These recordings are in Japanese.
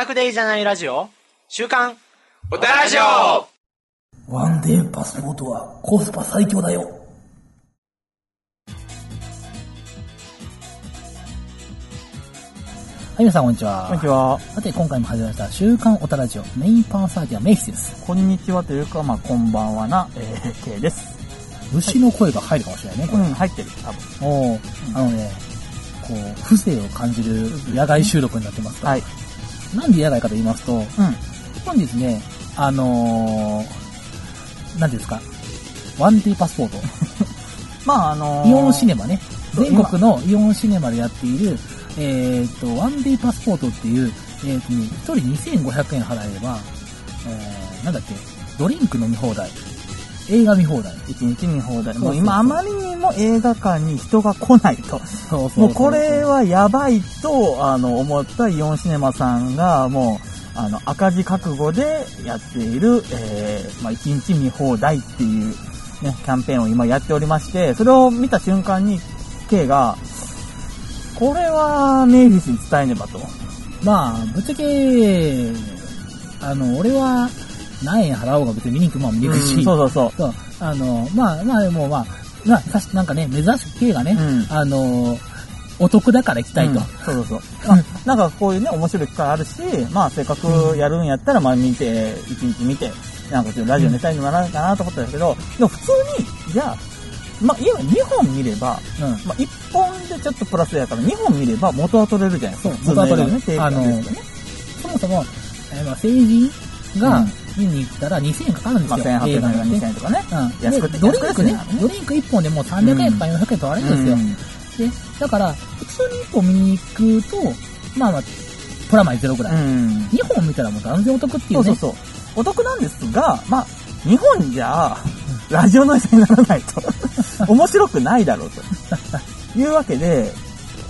オタクでいいじゃないラジオ週刊おたらじょワンデーパスポートはコスパ最強だよ。はい、皆さんこんにちは。こんにちは。さて、今回も始まりました、週刊オタラジオ。メインパーソナリティはメイヒです。こんにちはというか、まあ、こんばんはな、えー、K です。虫の声が入るかもしれないね、これ。うん、入ってる、多分。おーあのね、こう、風情を感じる野外収録になってますが、はい。なんで野外かと言いますと、うん。本日ね、あのー、ですか、ワンデーパスポート。まあ、あのー、イオンシネマね。全国のイオンシネマでやっている、えっ、と、ワンデーパスポートっていう、えっ、とね、一人2500円払えば、えー、なんだっけ、ドリンク飲み放題、映画見放題。一日見放題。もう今、あまりにも映画館に人が来ないと。そうそうもうこれはやばいと、あの、思ったイオンシネマさんが、もう、あの、赤字覚悟でやっている、えー、まあ、一日見放題っていう、ね、キャンペーンを今やっておりまして、それを見た瞬間に、K が、これはメイフィスに伝えねばと。まあ、ぶっちゃけ、あの、俺は何円払おうが別に見に行くもん見に行くし、うんそうそうそう。そう、あの、まあ、まあ、でもまあ、まあ、さしなんかね、珍しく K がね、うんあの、お得だから行きたいと。うんそうそうそう。あ なんかこういうね、面白い機会あるし、まあせっかくやるんやったら、まあ見て、一日見て、なんかちょっとラジオネタにならないかなと思ったんだけど、でも普通に、じゃあ、まあ今2本見れば、うん。まあ1本でちょっとプラスやから2本見れば元は取れるじゃないですか。そう元は取れるね、定価ですよね。そもそも、えーまあ、成人がうん見に行ったら2000円かかるんですまあよ。1800円が映画なんて2000円とかね。うん。安くてでドリンクねドリンク1本でもう300円とか400円取られるんですよ。で、だから、普通に1本見に行くと、まあまあ、プラマイゼロぐらい。うん。うん。2本見たらもう断然お得っていうね。そうそうそう。お得なんですが、まあ、日本じゃ、ラジオのネタにならないと。面白くないだろうと。いうわけで、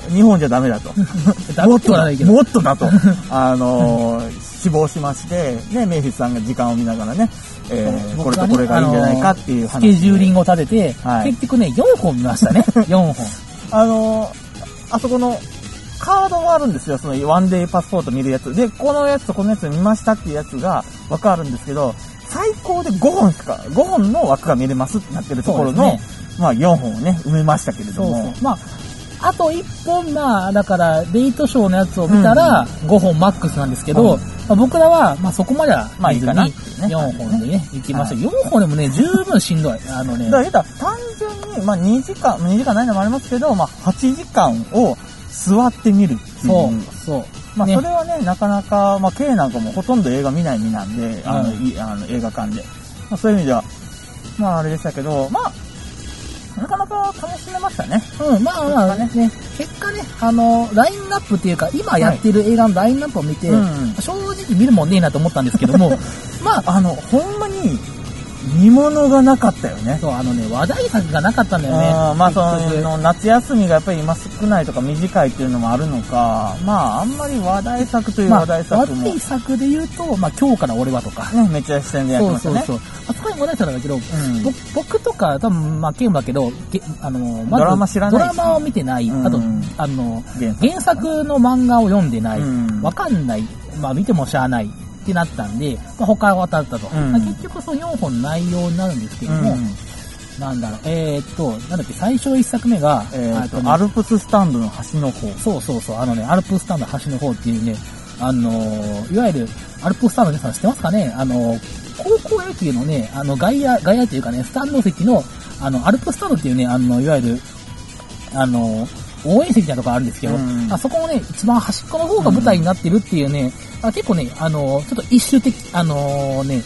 日本じゃダメだと。ダメって言わないけど。もっとだと。あのー、死亡しまして、ね、メイフィスさんが時間を見ながらね、えーこれとこれがいいんじゃないかっていう話スケジューリングを立てて、はい結局ね、4本見ましたね。4本。あのー、あそこの、カードがあるんですよ。そのワンデーパスポート見るやつ。で、このやつとこのやつ見ましたっていうやつがわかるんですけど、最高で5本しか、5本の枠が見れますってなってるところの、そうでまあ4本をね、埋めましたけれどそうも。そう。まあ、あと1本、まあ、だから、デートショーのやつを見たら、5本マックスなんですけど、うんまあ、僕らは、まあ、そこまではまあいいかなね4本でね、行きました。は4本でもね、十分しんどい。あのねだか、ら言ったら単純に、まあ2時間、2時間ないのもありますけど、まあ8時間を座ってみるっていう。そう、そう。まあねそれはね、なかなか、まあ K なんかもほとんど映画見ない身なんで、あの、あの映画館で。まあそういう意味では、まああれでしたけど、まあ、なかなか楽しめましたね。うん、まあまあ。ね、結果ね、あの、ラインナップっていうか、今やってる映画のラインナップを見て、うん。正直見るもんねえなと思ったんですけども、まあ、あの、ほんまに、見物がなかったよね。そう、あのね、話題作がなかったんだよね。まあその夏休みがやっぱり今少ないとか短いっていうのもあるのか、まああんまり話題作というまあ、話題作も、話題作で言うと、まあ、今日から俺はとか。ね、めっちゃ視点でやってそうましたね。そうそう。あそこに話題作なんだけど、うん。ぼ僕とか、多分、まあ、ケンだけど、げあの、まず、ドラマ知らないし。ドラマを見てない、うん。あと、あの、原作原作の漫画を読んでない、うん。わかんない、まあ、見てもしゃあないってなったんで、まあ、他は当たったと。うん。まあ結局、その4本内容になるんですけども、なんだろう、えー、っと、なんだっけ、最初1作目が、えーとあとねアルプススタンドの端の方。そうそうそう、あのね、アルプスタンド端の方っていうね、あのーいわゆる、アルプスタンドの皆さん知ってますかね？あのー高校野球のね、あの、外野、外野というかね、スタンド席の、あの、アルプスタンドっていうね、あの、いわゆる、あのー応援席みたいなとこあるんですけど、うん。あそこのね、一番端っこの方が舞台になってるっていうね、あ結構ね、あのーちょっと一周的、あのーね、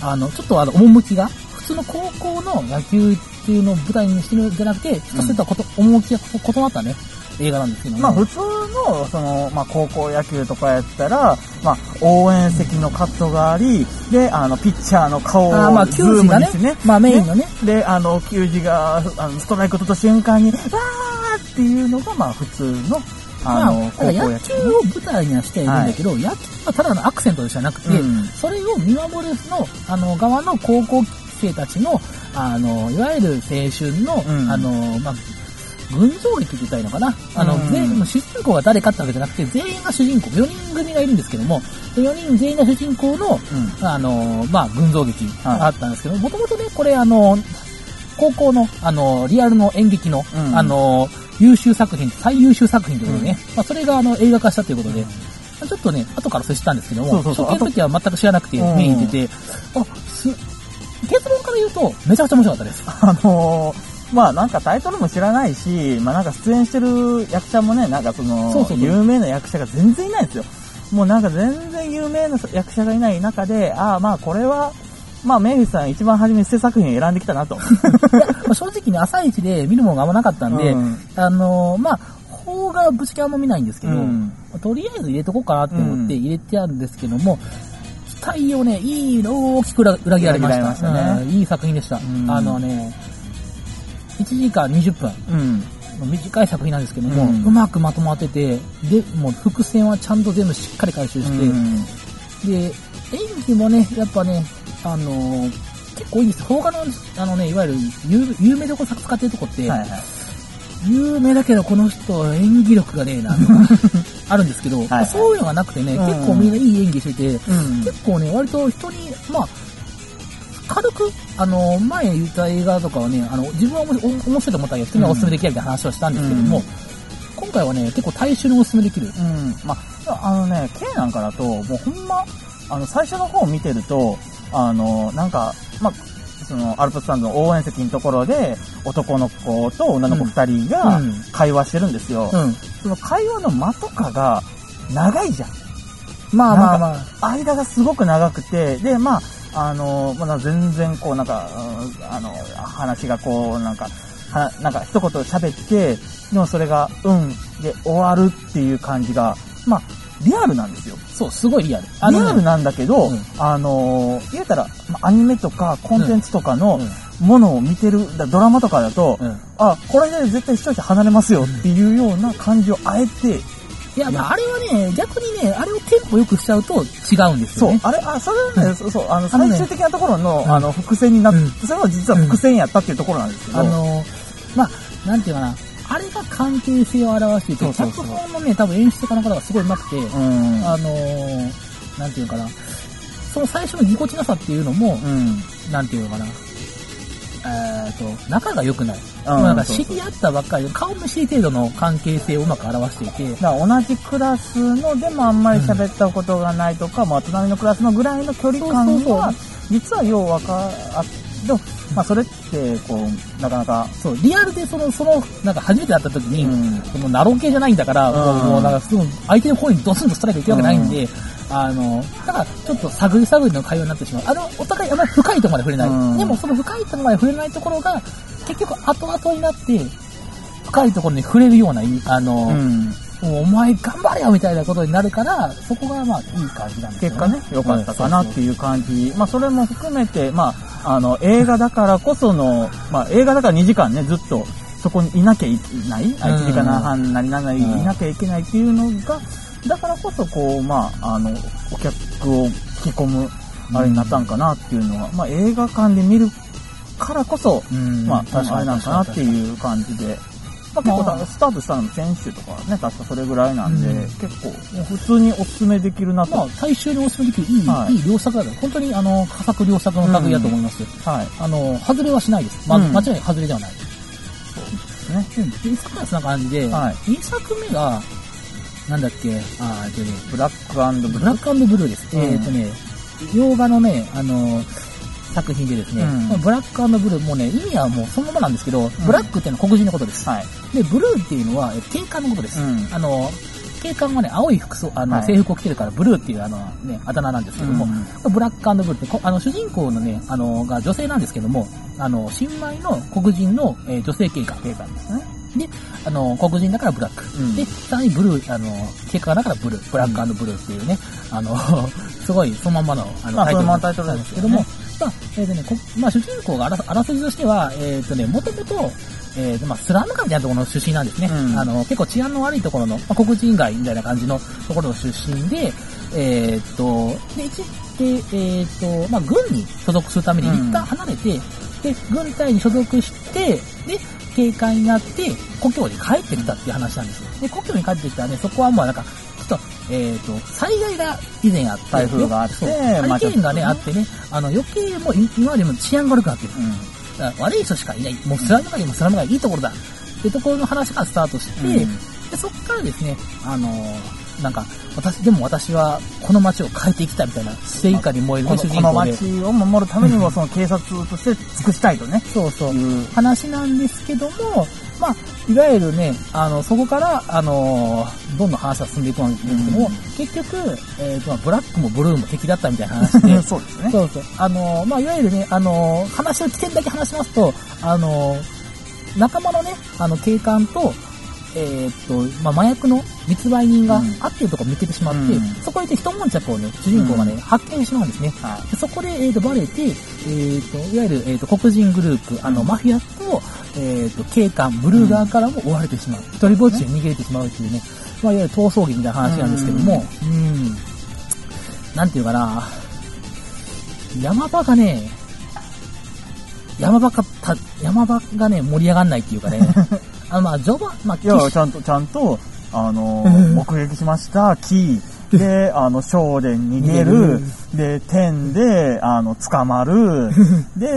あの、ちょっとあの、趣が、普通の高校の野球っていうのを舞台にしてるんじゃなくて、ちょっとそういったこと、趣が異なったね、映画なんですけども。まあ普通の、その、まあ高校野球とかやったら、まあ応援席のカットがあり、で、あの、ピッチャーの顔をまあ、ズ球児がねね。、まあメインのね、で、あの、球児が、あの、ストライク取った瞬間に、わーっていうのが、まあ普通の、まあ、ただ野野球球を舞台にはしているんだけど、野球はただのアクセントじゃなくて、うんそれを見守るの、あの、側の高校生たちの、あの、いわゆる青春の、うん。あの、まあ、群像劇って言ったらいいのかな。あの、うん。全員、主人公が誰かってわけじゃなくて、全員が主人公、4人組がいるんですけども、4人全員が主人公の、あの、まあ、群像劇があったんですけど、もともとね、これあの、高校の、あの、リアルの演劇の、うん。あの、優秀作品、最優秀作品ということでね、まあ、それがあの、映画化したということで、ちょっとね、後からそれ知ったんですけども、そうそうそう初見の時は全く知らなくてうん見に行ってて、あ、す、結論から言うと、めちゃくちゃ面白かったです。あのーまあなんかタイトルも知らないし、まあなんか出演してる役者もね、なんかその、そうそう有名な役者が全然いないんですよ。もうなんか全然有名な役者がいない中で、ああまあこれは、まあメイフィスさん一番初めに捨て作品を選んできたなと。正直ね、朝一で見るものがあんまなかったんで、うんあのーまあ、邦画ぶちキャンも見ないんですけど、うんとりあえず入れとこうかなって思って入れてあるんですけども、期待をね、いいの大きく裏裏切られました。したねうんいい作品でした。んあのね、1時間20分。うん。短い作品なんですけども、ううんまくまとまってて、で、もう伏線はちゃんと全部しっかり回収して、うんで、演技もね、やっぱね、あのー結構いいんです。邦画の、あのね、いわゆる有有名どころ使ってるとこって、はいはい。有名だけどこの人演技力がねえなとか あるんですけど、はいはいそういうのがなくてね、うん結構みんないい演技してて、うん結構ね、割と人に、まあ、軽く、あの、前言った映画とかはね、あの、自分は面白いと思ったけど、人にはお勧めできないみたいな話をしたんですけども、うん今回はね、結構大衆にお勧めできる。うん。まあ、あのね、K なんかだと、もうほんま、あの、最初の方を見てると、あの、なんか、まあ、その、アルプススタンドの応援席のところで、男の子と女の子二人がうん会話してるんですよ。うん。その会話の間とかが長いじゃん。まあまあまあ。間がすごく長くて、で、まあ、あの、まあ、全然こうなんか、うんあの、話がこう、なんか、はなんか一言喋って、でもそれが、うん、で終わるっていう感じが、まあ、リアルなんですよ。そう、すごいリアル。あのね。リアルなんだけど、うん。あのー、言うたら、まあアニメとかコンテンツとかのうん。ものを見てる、だドラマとかだと、うん。あ、これで絶対視聴者離れますよっていうような感じをあえて、いや、まあ、あれはね、逆にね、あれをテンポよくしちゃうと違うんですよね。、そうあれ、あ、それはね、そうそう、あの、あのね。最終的なところの、うん。あの、伏線になって、うん。それは実は伏線やったっていうところなんですけど、あの、まあ、なんていうかな、あれが関係性を表していて、脚本のね、多分演出家の方がすごい上手くて、うん。あのー、なんていうかな、その最初のぎこちなさっていうのも、うん。なんていうのかな、えっ、と、仲が良くない。うんなんか知り合ったばっかりで、顔見知り程度の関係性をうまく表していて、だから同じクラスのでもあんまり喋ったことがないとか、まあ隣のクラスのぐらいの距離感そうそうが、実はようわかあでも、まあそれって、こう、なかなか、そう、リアルでその、その、なんか初めて会った時に、うんそのナロー系じゃないんだから、うんもうなんか相手の方にドスンとストライクいくわけないんで、あの、だからちょっと探り探りの会話になってしまう。あの、お互いあんまり深いところまで触れない。うんでもその深いところまで触れないところが、結局後々になって、深いところに触れるような、あの、お前頑張れよみたいなことになるから、そこがまあいい感じなんですよ結果ね、良かったかなっていう。いう感じ。まあそれも含めて、まあ、あの、映画だからこその、まあ映画だから2時間ね、ずっとそこにいなきゃいけない、あ1時間半なりなんなりいうんなきゃいけないっていうのが、だからこそこう、まあ、あの、お客を引き込む、あれになったんかなっていうのは、まあ映画館で見るからこそ、うんまあ、あれなんかなってう。いう感じで。まあ、結構スタートしたのも先週とかね、確かそれぐらいなんで、うん結構、普通におすすめできるなと。まあ、大衆にお勧めできるいい、はいいい良作だと。本当にあの、佳作良作の類だと思います。はい。あの、外れはしないです。ま、うん間違いない外れではない。ね。うん。で、いつからそんな感じで、はい2作目が、なんだっけ、あーえっとね、ブラックブルー。ブラックブルーです。うんえっ、とね、洋画のね、あの、作品でですね、うんブラックブルー、もうね、意味はもうそのままなんですけど、ブラックっていうのは黒人のことです。はい。で、ブルーっていうのは、え警官のことです。うんあの、警官はね、青い服装、あの、はい制服を着てるから、ブルーっていうあの、ね、あだ名なんですけども、ブラックブルーって、こあの、主人公のね、あの、が女性なんですけども、あの、新米の黒人の、えー女性警官。警官ですね。で、あの、黒人だからブラック。うんで、さらにブルー、あの、警官だからブルー、ブラックブルーっていうね、あの、すごい、そのまんまの、あの、まあタイトルななんんですすけどもね、まあ、えっ、とね、こまあ、主人公があらあらすじとしては、えっ、とね、もともと、えーとまあ、スラム街みたいなところの出身なんですね。うんあの、結構治安の悪いところの、まあ、黒人街みたいな感じのところの出身で、えっ、と、で、一で、えっ、と、まあ、軍に所属するためにうん一旦離れて、で、軍隊に所属して、で、警官になって、故郷に帰ってきたっていう話なんですよ。で、故郷に帰ってきたらね、そこはまあなんか、えっ、と、災害が以前あって、台風があってハリケーンがね、まああってね、あの、余計もうい今までも治安が悪くなってる。うん。だから悪い人しかいない。もうスラム街もスラム街いいところだ。ってところの話からスタートして、うんでそっからですね、あのーなんか、私、でも私はこの街を変えていきたいみたいな、正義感に燃えるこの。街を守るためにも、その警察として尽くしたいとね。そうそう。話なんですけども、まあ、いわゆるね、あの、そこから、あのーどんどん話が進んでいくんですけども、うん。結局、えっ、と、まあブラックもブルーも敵だったみたいな話で、そうですね。そうそう。あのーまあ、いわゆるね、あのー話の起点だけ話しますと、あのー仲間のね、あの、警官と、えーっと、まあ、麻薬の密売人がうん。会っているとこ見つけてしまって、うん。そこで一悶着をね、主人公がね、うん。発見してしまうんですね。はでそこで、えーっと、バレて、えーっと、いわゆる、えーっと、黒人グループ、あの、うん。マフィアと、えーっと、警官、ブルー側からも追われてしまう。一人ぼっちで逃げてしまうっていうね、まあ、いわゆる逃走劇みたいな話なんですけども、うん、なんていうかな、山場がね、山場かた、山場がね、盛り上がんないっていうかね、あの、まあ、序盤、まあ、いや、決ちゃんと、ちゃんと、あのうん。目撃しました、キー。で、あの、少年逃げる。で、天で、あの、捕まる。で、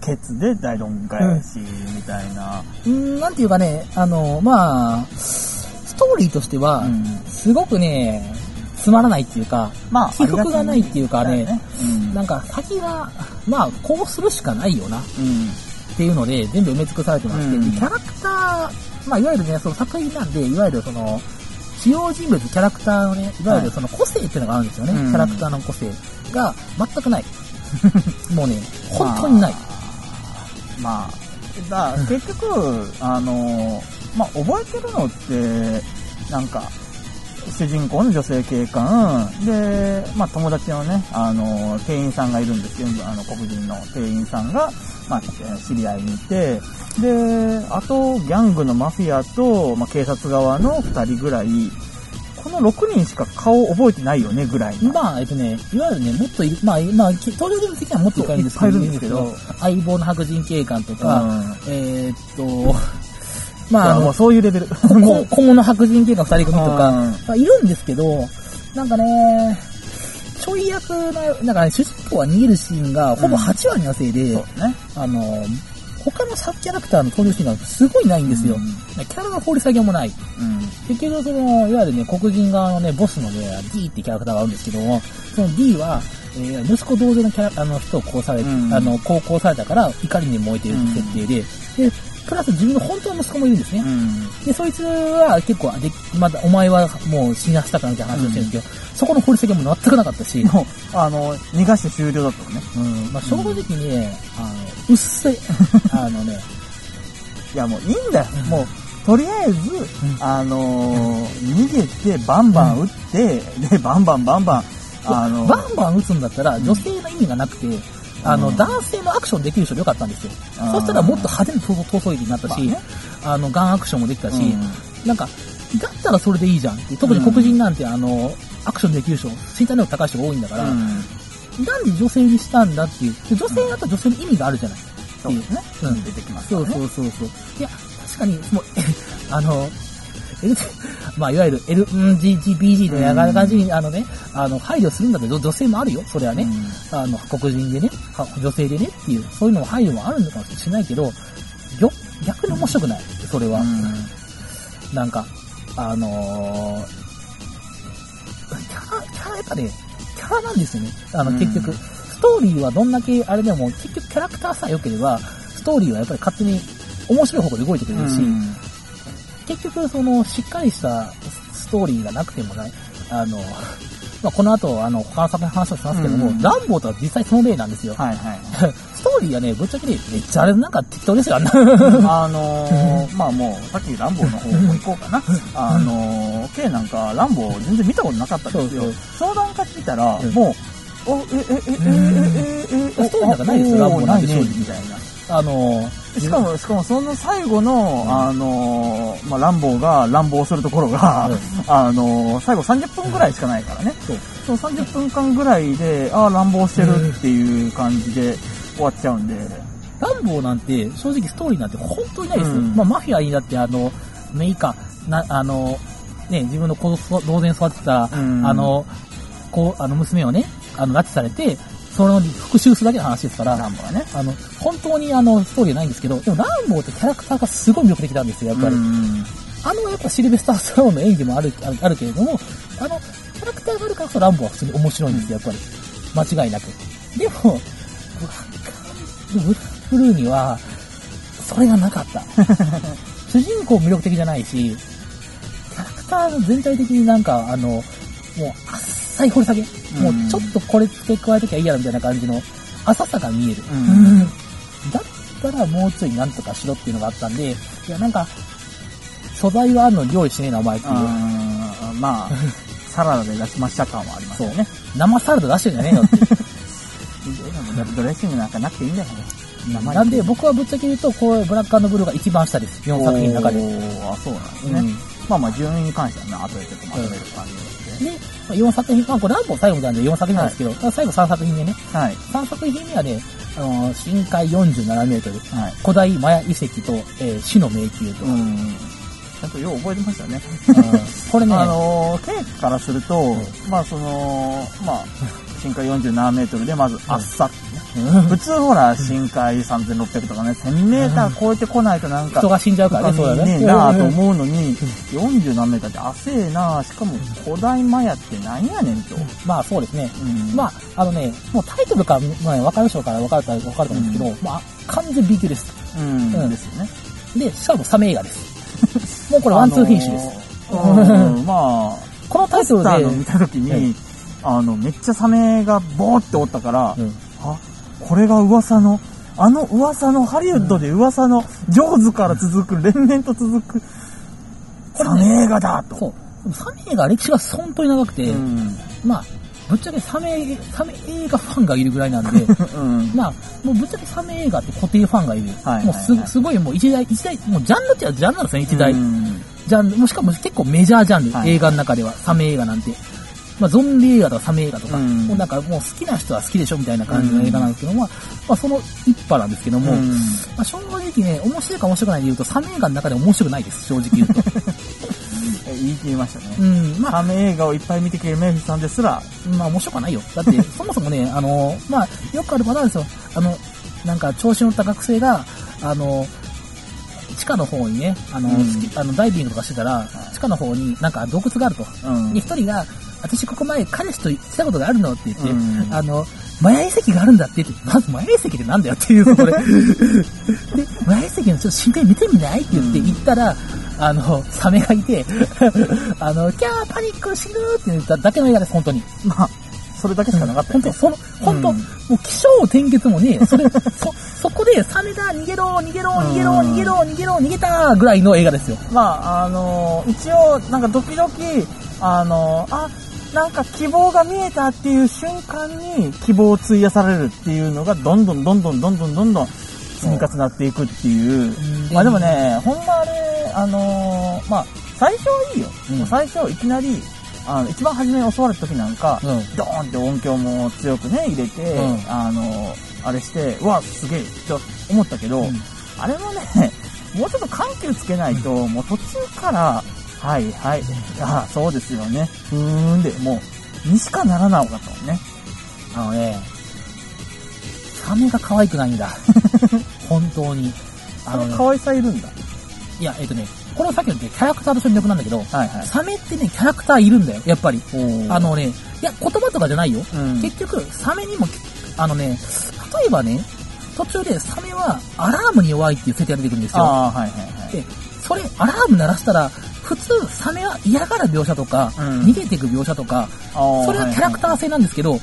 ケツで大論返し、みたいな。うん、なんていうかね、あの、まあ、ストーリーとしては、うんすごくね、つまらないっていうか、まあ、起伏がないっていうかねありがちうん。なんか先が、まあ、こうするしかないよな、うん。っていうので、全部埋め尽くされてまして、うんでキャラクター、まあ、いわゆるね、その作品なんで、いわゆるその、主要人物、キャラクターのね、いわゆるその個性っていうのがあるんですよね。うんキャラクターの個性が全くない。もうね、本当にない。まあ、だから結局、あの、まあ、覚えてるのって、なんか、主人公の女性警官、で、まあ、友達のね、あの、店員さんがいるんですけど、あの、黒人の店員さんが、まあ、知り合いにいて、で、あと、ギャングのマフィアと、まあ、警察側の二人ぐらい、この6人しか顔覚えてないよね、ぐらいの。まあ、えっとね、いわゆるね、もっといる、まあ、まあ、登場人物的にはもっといっぱいいるんですけど、いいけど相棒の白人警官とか、うんえーっと、まあ、あのそういうレベル。こ今後の白人警官二人組とか、うんまあ、いるんですけど、なんかね、ちょい役な、なんかね、主人公が逃げるシーンがほぼ8割のせいで、そうね。あの、他のサブキャラクターの登場シーンがすごいないんですよ。キャラの掘り下げもない。うん。結局、その、いわゆるね、黒人側のね、ボスのね、D ってキャラクターがあるんですけども、その D は、えー息子同然のキャラ、あの人を殺されて、うんあの、高校されたから怒りに燃えている設定で、で、プラス自分の本当の息子もいるんですね。うん。で、そいつは結構、でまだ、お前はもう死なしたかなみたいな話をしてるんですけど、そこの掘り下げも全くなかったし、もう、あの、逃がして終了だったのね。うん、まあ正直ね、あの、うっせえ、あのね、いや、もういいんだよ。もう、とりあえず、あのー逃げて、バンバン撃って、で、バンバンバンバン、あのバンバン撃つんだったら、女性の意味がなくて、あの、うん男性のアクションできる人でよかったんですよ。そしたらもっと派手な逃走劇になったし、まあの、ガンアクションもできたし、うんなんか、だったらそれでいいじゃんって。特に黒人なんて、あの、アクションできる人、身体能力高い人が多いんだから、うんなんで女性にしたんだっていう。で女性だと女性の意味があるじゃない。そうですね。うん出てきますそうそうそうそう。いや、確かに、もう、えあの、まあ、いわゆる L、うん、GGBG のやがる感じに、あのね、あの、配慮するんだけど、女性もあるよ、それはね。あの、黒人でね、は女性でねっていう、そういうのも配慮もあるのかもしれないけど、よ、逆に面白くない、それは。なんか、あのーキャラ、キャラやっぱね、キャラなんですよね。あの、うん結局、ストーリーはどんだけあれでも、結局キャラクターさえ良ければ、ストーリーはやっぱり勝手に面白い方向で動いてくれるし、結局その、しっかりしたストーリーがなくてもない、あの、まあ、この後、あの、他の作品の話をしますけども、うんランボーとは実際その例なんですよ。はいはい。ストーリーはね、ぶっちゃけね、めっちゃあれなんか適当ですよ、あんな。あのー、まあもう、さっきランボーの方も行こうかな。あのー、K なんか、ランボー全然見たことなかったんですよ。相談化聞いたら、うんもう、お、え、え、え、え、え、え、え、え、ストーリーなんかないですよおランボーなんてないね正直みたいな。あの、しかも、しかもその最後の、あのー、まあ、ランボーが乱暴するところが、あのー、最後30分ぐらいしかないからね。そう。その30分間ぐらいで、ああ、乱暴してるっていう感じで終わっちゃうんで。ランボーなんて、正直ストーリーなんて本当にないですよ。うんまあ、マフィアにだって、あの、メイカ、な、あの、ね、自分の子供同然育ててた、うんあの、こう、あの、娘をね、あの、拉致されて、その復讐するだけの話ですから、ランボはね。あの、本当にあの、ストーリーはないんですけど、でもランボーってキャラクターがすごい魅力的なんですよ、やっぱり。うんあの、やっぱシルベスター・スタローンの演技もある、あるあるけれども、あの、キャラクターがあるからこそランボーは普通に面白いんですよ、やっぱり。間違いなく。でも、ブラックブルーには、それがなかった。主人公魅力的じゃないし、キャラクター全体的になんか、あの、もう、あっさい掘り下げ。もう、ちょっとこれ付け加えときゃいいやろみたいな感じの、浅さが見える。うんだったらもうちょいなんとかしろっていうのがあったんで、いや、なんか、素材はあるのに料理しねえな、お前っていう。うんまあ、サラダで出しました感はありますよね。生サラダ出してるんじゃねえよっていう。ドレッシングなんかなくていいんだよね。生なんで、僕はぶっちゃけ言うと、こう、ブラックブルーが一番下です。4作品の中で。あ、そうなんですね。うんまあまあ、順位に関してはね、後でちょっとまとめる感じですね。で、まあ4作品、まあ、これランボー最後なんで4作品なんですけど、最後3作品目ね。はい。3作品目はね、あのー深海47メートル、はい。古代マヤ遺跡と、えー死の迷宮と。うん。ちゃんとよう覚えてましたね。うんこれね、あのー、ケーキからすると、まあその、まあ、深海47メートルでまず、あっさってね。うん普通ほら、深海3600とかね、1000メーター超えてこないとなんか、人が死んじゃうからね、そうだね。ねえなあと思うのに、40何メーターって汗えなしかも古代マヤってなんやねんと。まあそうですね。うんまあ、あのね、もうタイトルから、まあ、分かる人から分かるか分かると思うんですけど、まあ、完全 B 級です。うん、うんですよね。で、しかもサメ映画です。もうこれワンツーフィニッシュです。あのーうんまあ、このタイトルポスターの見で、たときに、はいあの、めっちゃサメがボーっておったから、うんあ、これが噂の、あの噂の、ハリウッドで噂の、ジョーズから続く、連綿と続く、サメ映画だと。そう。サメ映画歴史が本当に長くて、うん。まあ、ぶっちゃけサメ、サメ映画ファンがいるぐらいなんで、うん。まあ、もうぶっちゃけサメ映画って固定ファンがいる。はいはいはいもうすすごいもう一大、一大、もうジャンルってジャンルなんですね、一大。うんジャンル、もしかも結構メジャージャンル、はい映画の中では、サメ映画なんて。まあ、ゾンビ映画とかサメ映画とか、うんもうなんかもう好きな人は好きでしょみたいな感じの映画なんですけども、まあ、まあ、その一派なんですけども、うんまあ、正直ね、面白いか面白くないで言うと、サメ映画の中で面白くないです、正直言うと。え言い切りましたね。うん、まあ、サメ映画をいっぱい見てくれるメイフィさんですら、まあ面白くはないよ。だって、そもそもね、あの、まあ、よくあるパターンですよ。あの、なんか、調子乗った学生が、あの、地下の方にね、あの、うんあのダイビングとかしてたら、地下の方になんか洞窟があると。うんで、一人が、私ここ前彼氏と来たことがあるのって言って、うんあの、マヤ遺跡があるんだって言って、まずマヤ遺跡ってなんだよっていう、そこで。で、マヤ遺跡のちょっと深海見てみないって言ってうん行ったら、あの、サメがいて、あの、キャーパニック死ぬって言っただけの映画です、本当に。まあ、それだけしかなかったよね。本当その、本当、うんもう気象転結もね、それ、そ、そこでサメだ、逃げろ、逃げろ、逃げろ、うん逃げろ、逃げろ、逃げたぐらいの映画ですよ。まあ、あの一応、なんかドキドキ、あのあ、なんか希望が見えたっていう瞬間に希望を費やされるっていうのが、どんどんどんどんどんどんどんどん積み重なっていくっていう。まあでもね、ほんまあれ、あのまあ、最初はいいよ。うん最初いきなり、あの、一番初めに襲われた時なんか、うん。ドーンって音響も強くね、入れて、うんあの、あれして、うわ、すげえ、と思ったけど、あれもね、もうちょっと緩急つけないと、もう途中から、はいはい、あそうですよね、うーんで、もう、にしかならなかったもんね。あのね、サメが可愛くないんだ。本当に。あのね、可愛さいるんだ。いや、えっとね、これはさっきのキャラクターとして魅力なんだけど、はいはい。サメってね、キャラクターいるんだよ、やっぱり。ああのね、いや、言葉とかじゃないよ。うん、結局、サメにも、あのね、例えばね、途中でサメはアラームに弱いっていう設定が出てくるんですよ。ああ、はいはいはい。で、それ、アラーム鳴らしたら、普通、サメは嫌がる描写とか、うん逃げていく描写とか、それはキャラクター性なんですけど、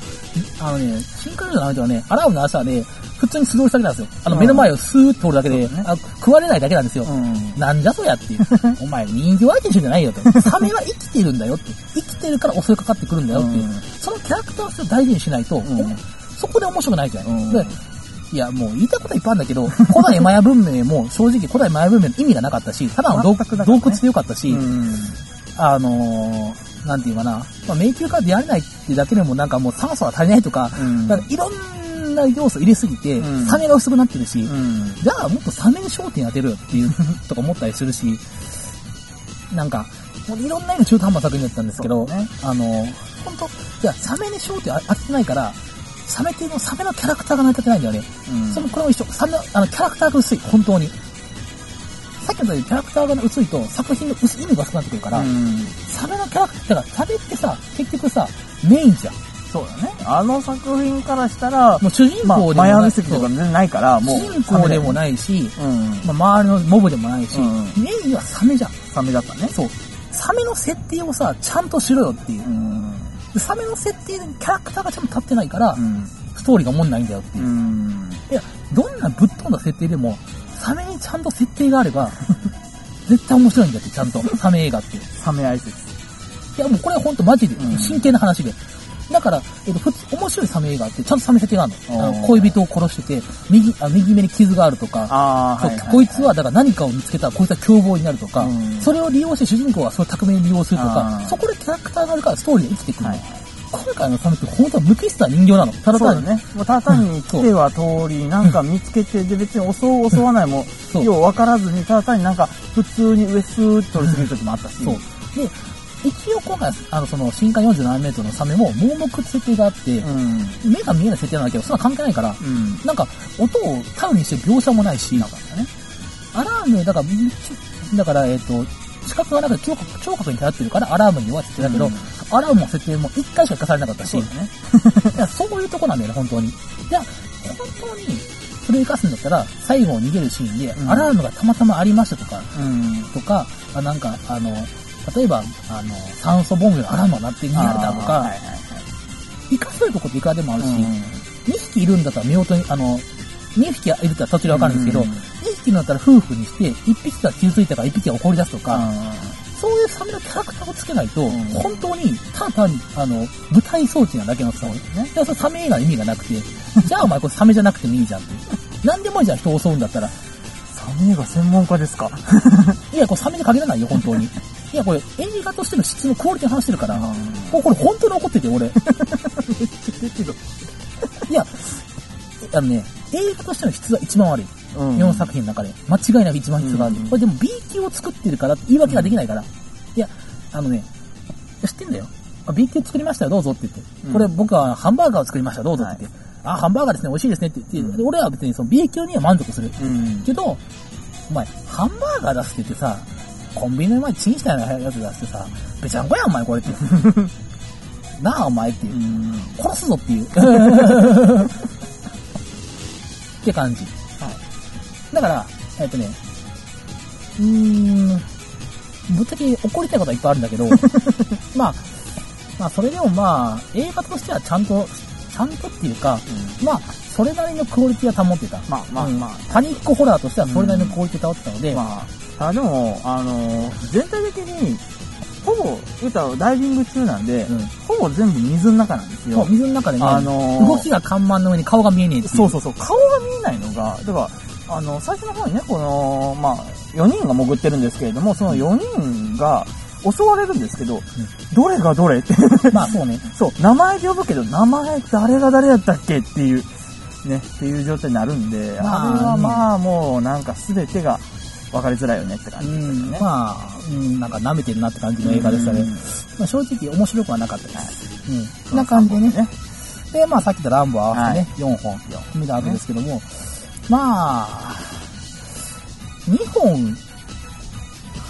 あのね、深海魚のではね、アラーム鳴らしたらね、普通に素通りするだけなんですよ。あの、うん目の前をスーッと通るだけで、そうだねあ食われないだけなんですよ。うん。なんじゃそりゃっていう。お前人形相手にしてんじゃないよと。サメは生きてるんだよって。生きてるから襲いかかってくるんだよっていう。うんそのキャラクター性を大事にしないと、んそこで面白くないじゃんでいや、もう言いたいことはいっぱいあるんだけど、古代マヤ文明も正直古代マヤ文明の意味がなかったし、ただの洞全くなかったね。洞窟でよかったし、うん。あのー、なんていうかな、まあ、迷宮から出られないってだけでもなんかもう酸素が足りないとか、うん。だからいろん大要素入れすぎて、うん。サメが薄くなってるし、うん。じゃあもっとサメに焦点当てるよっていう、とか思ったりするし、なんか、もういろんな意味で中途半端な作品だったんですけど、ね。あの、本当じゃあサメに焦点当ててないから、サメっていうの、サメのキャラクターが成り立ってないんだよね。うんそれもこれも一緒。サメの、あの、キャラクターが薄い、本当に。さっきのよキャラクターが薄いと作品の薄意味が薄くなってくるから、うんサメのキャラクター、だからサメってさ、結局さ、メインじゃん。そうだね。あの作品からしたら、もう主人まあ、公でもない。ミ席とかないから、もう。主人公でもい。ないし、うん。まあ、周りのモブでもないし、うんメインはサメじゃん。サメだったね。そう。サメの設定をさ、ちゃんとしろよっていうう。ん。でサメの設定でキャラクターがちゃんと立ってないから、うん。ストーリーがおもんないんだよっていうう。ん。いや、どんなぶっ飛んだ設定でも、サメにちゃんと設定があれば、絶対面白いんだって、ちゃんと。サメ映画って。いサメ愛説。や、もうこれはほんとマジでうん、真剣な話で。だから、えっと、普通、面白いサメ映画って、ちゃんとサメ設定があるの。の恋人を殺してて、右、あ右目に傷があるとか、ああ、そうはいはい。こいつは、だから何かを見つけたら、こいつは凶暴になるとか、うんそれを利用して主人公がそれを巧みに利用するとあかー、そこでキャラクターがあるからストーリーが生きてくるの。はい今回のサメって本当は無機質な人形なの。ただ単に。ね。もうただ単に来ては通り、なんか見つけて、で別に襲う襲わないもよう分からずに、ただ単になんか普通に上スーッと通り過ぎる時もあったし。そう。で、一応今回、あの、その、深海47メートルのサメも盲目って設定があって、うん。目が見えない設定なんだけど、そんな関係ないから、うん。なんか、音を頼りにして描写もないし、なんかね。アラーム、だから、ちだから、えっ、と、視覚がなくて聴覚聴覚に頼ってるからアラームに弱い設定だけど、うんアラームの設定も一回しか生かされなかったし、そうだね。そういうとこなんだよね、本当に。いや、本当に、それを生かすんだったら、最後逃げるシーンで、うんアラームがたまたまありましたとか、うん。とか、あなんか、あの、例えば、あの、酸素ボンベのアラームが鳴って逃げられたとか、はいはいはい。生かせるとこっていくらでもあるし、うん2匹いるんだったら見事に、あの、2匹いるったら途中でわかるんですけど、うん2匹のだったら夫婦にして、1匹が傷ついたから1匹が怒り出すとか、そういうサメのキャラクターをつけないと、ん本当に、ただ単に、あの、舞台装置なだけのさ、ね。で、それサメ映画の意味がなくて、じゃあお前これサメじゃなくてもいいじゃんって。何でもいいじゃん、人を襲うんだったら。サメが専門家ですか？いや、これサメに限らないよ、本当に。いや、これ映画としての質のクオリティの話してるから、これ本当に怒ってて、俺。いや、あのね、映画としての質は一番悪い。うん4作品の中で。間違いなく一番質がある。うんこれでも B 級を作ってるから言い訳ができないから。いや、あのね、知ってんだよ。あ B 級作りましたよ、どうぞって言って。うんこれ僕はハンバーガーを作りました、どうぞって言って。あ、ハンバーガーですね、美味しいですねって言って、で俺は別にその B 級には満足する。うん。けど、お前、ハンバーガー出すって言ってさ、コンビニの前チンしたようなやつ出してさ、べちゃんこやん、お前これって。なあ、お前っていうう。ん。殺すぞっていう。って感じ。はい。だから、えっ、とね、うーん、ぶっちゃけ怒りたいことはいっぱいあるんだけど、まあ、まあ、それでもまあ、映画としてはちゃんと、ちゃんとっていうか、まあ、それなりのクオリティは保ってた。まあまあうんまあパニックホラーとしてはそれなりのクオリティを保ってたので、まあ、あでも、あのー全体的に、ほぼ、言うたらダイビング中なんで、うん。ほぼ全部水の中なんですよ。水の中でね、あのー動きが看板の上に顔が見えねえそうそうそう、顔が見えないのが、だから、あの、最初の方にね、この、まあ、4人が潜ってるんですけれども、その4人が襲われるんですけど、どれがどれって、まあそうね。そう、名前で呼ぶけど、名前誰が誰やったっけっていう、ね、っていう状態になるんで、まああれはまあ、もうなんか全てが分かりづらいよねって感うじですよん、ね。まあ、うん、なんか舐めてるなって感じの映画でしたね。うんまあ、正直面白くはなかったです。うん。こんまあな感じでね。ね。で、まあさっき言ったランボー合わせてね、4本見たわけですけども、まあ、2本、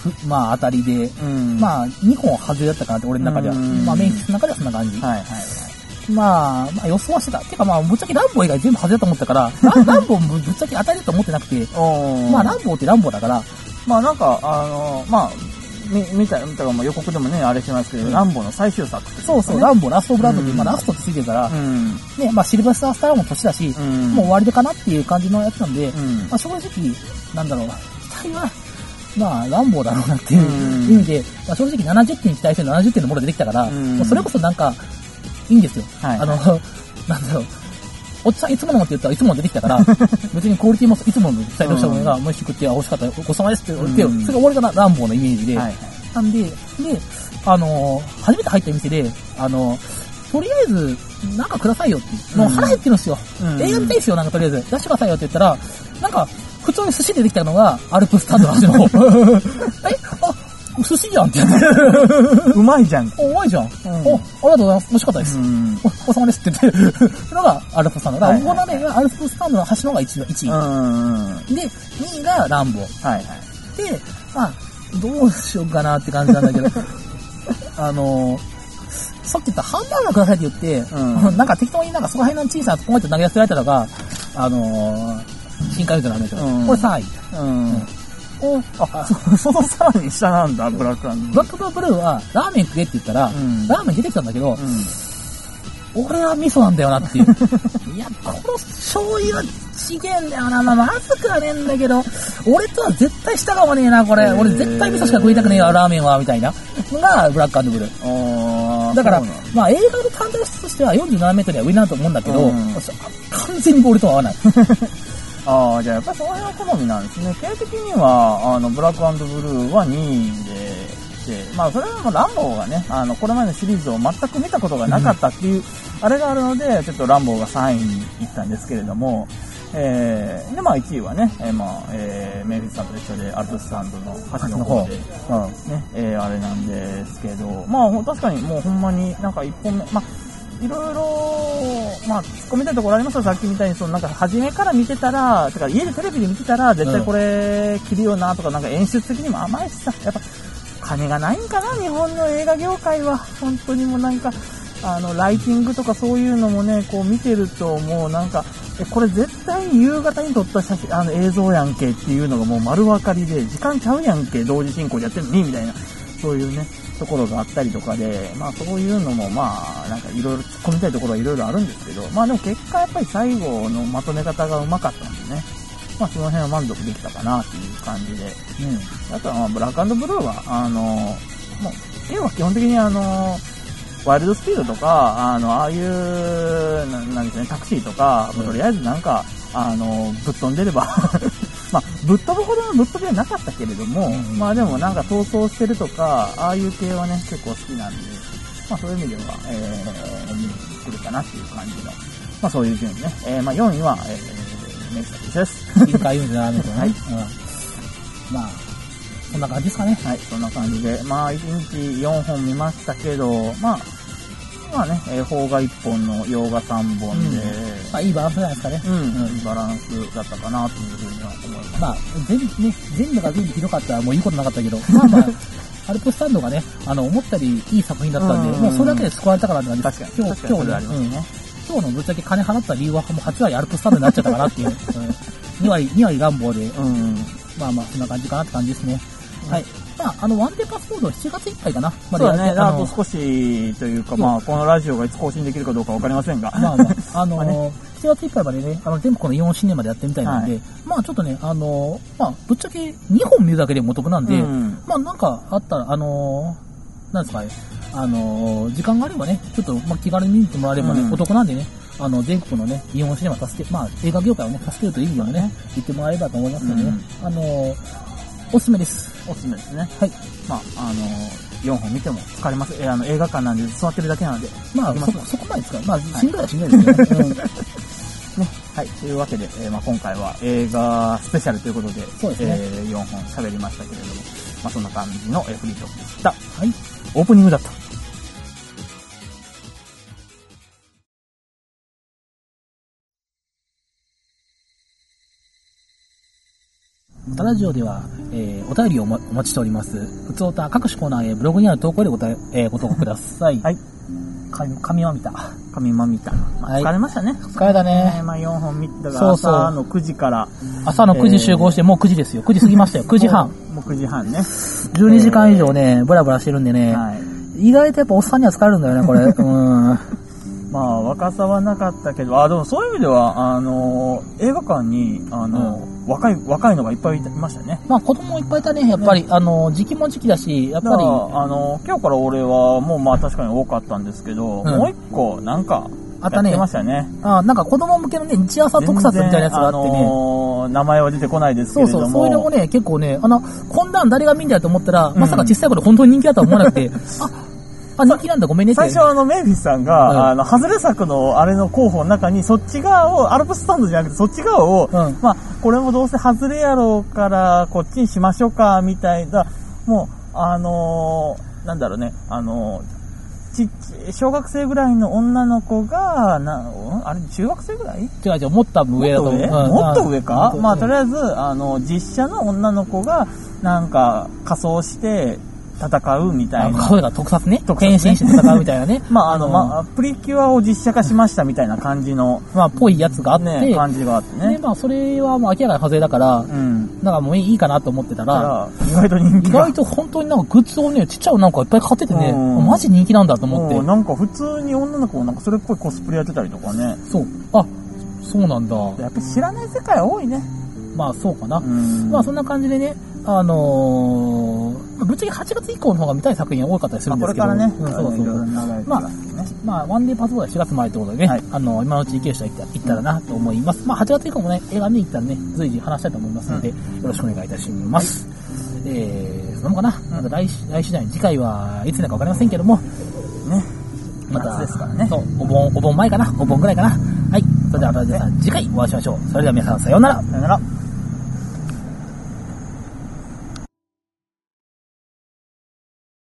ふまあ当たりで、うんまあ2本外れだったかなって俺の中では。うんまあメインの中ではそんな感じ。はいはいはい。まあ、まあ予想はしてた。てかまあぶっちゃけランボー以外全部外れだと思ったから、ラ ランボーもぶっちゃけ当たりだと思ってなくて、おまあランボーってランボーだから、まあなんか、あの、まあ、み見た、見たかも予告でもね、あれしてますけど、うん。ランボーの最終作って、そうそう、ねランボーラストブラッドっていう、うん。まあラストってついてるから、うん。ね、まあシルバースタースターも年だし、うん。もう終わりでかなっていう感じのやつなんで、うん。まあ正直、なんだろう、期待は、まあ、乱暴だろうなっていううん。意味で、まあ、正直70点に期待してる70点のものが出てきたから、それこそなんか、いいんですよ。はいあの、なんだろう、おっちゃんいつものもって言ったらいつもの出てきたから、別にクオリティもいつもの期待したものが、もう食って、あ、美味しかった、ごちそうさまですって言ってそれが終わりかな、乱暴のイメージで。なんで、で、あの、初めて入った店で、あの、とりあえず、なんかくださいよって。もう腹減ってるんですよ。うん映画見たいですよ、なんかとりあえず。出してくださいよって言ったら、なんか、普通に寿司出てきたのが、アルプスタンドの味の方。えあ、寿司じゃんってやって。うまいじゃん。お、うまいじゃん。んお、ありがとうございます。美味しかったです。うん。お、お疲れ様ですって言ってるのがアルプスタンド。だから、はいこのね、アルプスタンドの端の方が 1, 1位。うん。で、2位がランボー。はいはい。で、まあ、どうしようかなって感じなんだけど、あのさっき言ったハンバーガーくださいって言って、うんなんか適当になんかそこら辺の小さなポンって投げ出せられたのが、あのー、深海魚なんだけど、うんこれ3位。うん。おあ、そ そのさらに下なんだ、ブラックランブラックブルーはラーメン食えって言ったら、んラーメン出てきたんだけど、うん。俺は味噌なんだよなっていう。いや、この醤油は違えんだよな。まあ、まずくはねえんだけど、俺とは絶対従わねえな、これ。俺絶対味噌しか食いたくねえよ、ラーメンは、みたいなのが、ブラックブルー。だからまあ映画の単体質としては47メートルは上なんだと思うんだけど、うん完全に俺とは合わない。ああ、じゃあやっぱりその辺は好みなんですね。経営的には、あの、ブラックブルーは2位で、で、まあそれはもうランボーがね、あの、これまでのシリーズを全く見たことがなかったっていう、あれがあるので、ちょっとランボーが3位に行ったんですけれども、えー、で、まあ1位はね、えーまあ、えー、メイフィスさんと一緒でアルプスサンドの端の方で、うん。ね、えーあれなんですけど、まあほ確かにもうほんまになんか一本目、まあいろいろ、まあ突っ込みたいところありますよ、さっきみたいに、そのなんか初めから見てたら、てか家でテレビで見てたら、絶対これ着るよなとか、なんか演出的にも甘いしさ、やっぱ金がないんかな、日本の映画業界は。本当にもうなんか、あの、ライティングとかそういうのもね、こう見てるともうなんか、え、これ絶対に夕方に撮った写真、あの映像やんけっていうのがもう丸分かりで、時間ちゃうやんけ、同時進行でやってんのに、みたいな、そういうね、ところがあったりとかで、まあそういうのもまあ、なんかいろいろ突っ込みたいところはいろいろあるんですけど、まあでも結果やっぱり最後のまとめ方がうまかったんでね、まあその辺は満足できたかなっていう感じで、うん。あとはまあブラックブルーは、あの、もう、絵は基本的にあの、ワイルドスピードとか、あの、ああいう、ななんですね、タクシーとか、もうとりあえずなんか、あの、ぶっ飛んでれば、まあ、ぶっ飛ぶほどのぶっ飛びはなかったけれども、うんまあでもなんか逃走してるとか、ああいう系はね、結構好きなんで、まあそういう意味では、えー、見に来るかなっていう感じの、まあそういう順位ね。えー、まあ4位は、えー、メイクです。深海47メートルね。はいうん。まあ、そんな感じですかね。はい、そんな感じで、まあ、1日4本見ましたけど、まあ、まあね、えー邦画1本の洋画3本で、まあいいバランスじゃないですかね。うん、うんいいバランスだったかなというふうには思います。まあ、全部ね、全部が全部ひどかったらもういいことなかったけど、まあまあ、アルプスタンドがね、あの、思ったよりいい作品だったんで、うんもうそれだけで救われたからって感じです。確かに、今日、今日ね、うん。今日のぶっちゃけ金払った理由はもう8割アルプスタンドになっちゃったかなっていう。うん、2割、2割乱暴で、うん。まあまあ、そんな感じかなって感じですね。はい。まあ、あの、ワンデーパスポートは7月いっぱいかな。まそうだね、あと少しというか、まあ、このラジオがいつ更新できるかどうかわかりませんが。まあまあ、あのまあね。7月いっぱいまでね、あの、全部この4シネマでやってみたいなんで、はい。まあちょっとね、あのまあ、ぶっちゃけ2本見るだけでもお得なんで、うん。まあなんかあったら、あのなんですかね、あの時間があればね、ちょっと、まあ、気軽に見に行ってもらえればね、うん。お得なんでね、あの、全国のね、日本シネマ助け、まあ、映画業界をね、助けるという意味でもね、行ってもらえればと思いますのでね、あのおすすめです。おすすめですね。はい。まあ、あの、4本見ても疲れます。えーあの、映画館なんで座ってるだけなので。まあ、ますそこ、そこまで使う。まあ、しんどいはしんどいですね。うんね。はい。というわけで、えーまあ、今回は映画スペシャルということで、そうですねえー4本喋りましたけれども、まあ、そんな感じの、えーフリートークでした。はい。オープニングだった。タラジオでは、えーお便りをお待ちしております。ふつおた各種コーナーへブログにある投稿でごた、えーご投稿ください。はい。紙、紙は見た。神間見た。まあはい疲れましたね。疲れたねえーまあ、4本見たが、そうそう朝の9時から、朝の9時集合して、もう9時ですよ。9時過ぎましたよ。9時半。もう9時半ね。12時間以上ね、ブラブラしてるんでね、はい。意外とやっぱおっさんには疲れるんだよね、これ。うん。まあ、若さはなかったけど、あ、でもそういう意味では、あのー映画館に、あのー若い、若いのがいっぱいいましたね。まあ子供いっぱいいたね、やっぱり。あの、時期も時期だし、やっぱり、あのー今日から俺は、もうまあ確かに多かったんですけど、うんもう一個、なんか、あったねやってましたね。あなんか子供向けのね、日朝特撮みたいなやつがあってね。のー名前は出てこないですけれども。そうそう、そういうのもね、結構ね、あの、こんなん誰が見んだよと思ったら、んまさか小さい頃本当に人気だとは思わなくて、あ、あ、人気なんだ、ごめんね。最初あの、メイフィスさんが、うん。あの、外れ作のあれの候補の中に、そっち側を、アルプススタンドじゃなくて、そっち側を、うん。まあ、これもどうせ外れやろうから、こっちにしましょうか、みたいな、もう、あのーなんだろうね、あのーち小学生ぐらいの女の子が、な、ん？あれ、中学生ぐらい？違う違う、もっと上だと思う。もっと上？うん。もっと上か？うん。まあ、とりあえず、あの、実写の女の子が、なんか、仮装して戦うみたいな。声が特撮ね。特撮ね変身して戦うみたいなね。まあ、あの、うんまあ、プリキュアを実写化しましたみたいな感じの、まあ、ぽいやつがあって、ね、感じがあってで、ね。まあ、それはもう明らかに外れだから、うん。なんかもういいかなと思ってた、らら、意外と人意気が外。と本当になんかグッズをね、ちっちゃいのなんかいっぱい買っててね、うんマジ人気なんだと思って。なんか普通に女の子もなんかそれっぽいコスプレやってたりとかね。そう。あ、そうなんだ。やっぱり知らない世界多いね。まあ、そうかな。うん。まあ、そんな感じでね、あのー、まあぶっちゃけ8月以降の方が見たい作品が多かったりするまあんですけど、これからね、うんそうそういろいろ流れてまあまあ、ワンデーパスポートは4月前ってことでね、はいあの、今のうち行ける人は行ったらなと思います。まあ、8月以降もね、映画見に行ったらね、随時話したいと思いますので、よろしくお願いいたします。えー、そのかな、また来週、来週じゃない、次回はいつになるかわかりませんけども、ね。また、夏ですからねそう、お盆、お盆前かな、お盆ぐらいかな。はい。それでは、また皆さん、次回お会いしましょう。それでは皆さん、さようなら。さよなら。